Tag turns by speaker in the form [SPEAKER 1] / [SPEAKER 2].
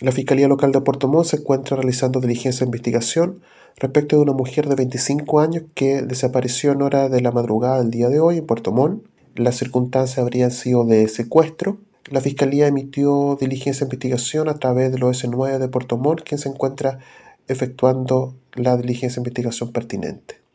[SPEAKER 1] La Fiscalía Local de Puerto Montt se encuentra realizando diligencia de investigación respecto de una mujer de 25 años que desapareció en hora de la madrugada del día de hoy en Puerto Montt. Las circunstancias habrían sido de secuestro. La Fiscalía emitió diligencia de investigación a través de los S9 de Puerto Montt, quien se encuentra efectuando la diligencia de investigación pertinente.